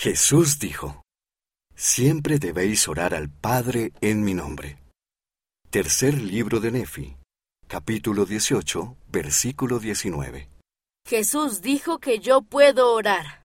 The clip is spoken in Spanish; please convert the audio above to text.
Jesús dijo, Siempre debéis orar al Padre en mi nombre. Tercer libro de Nefi, capítulo 18, versículo 19. Jesús dijo que yo puedo orar.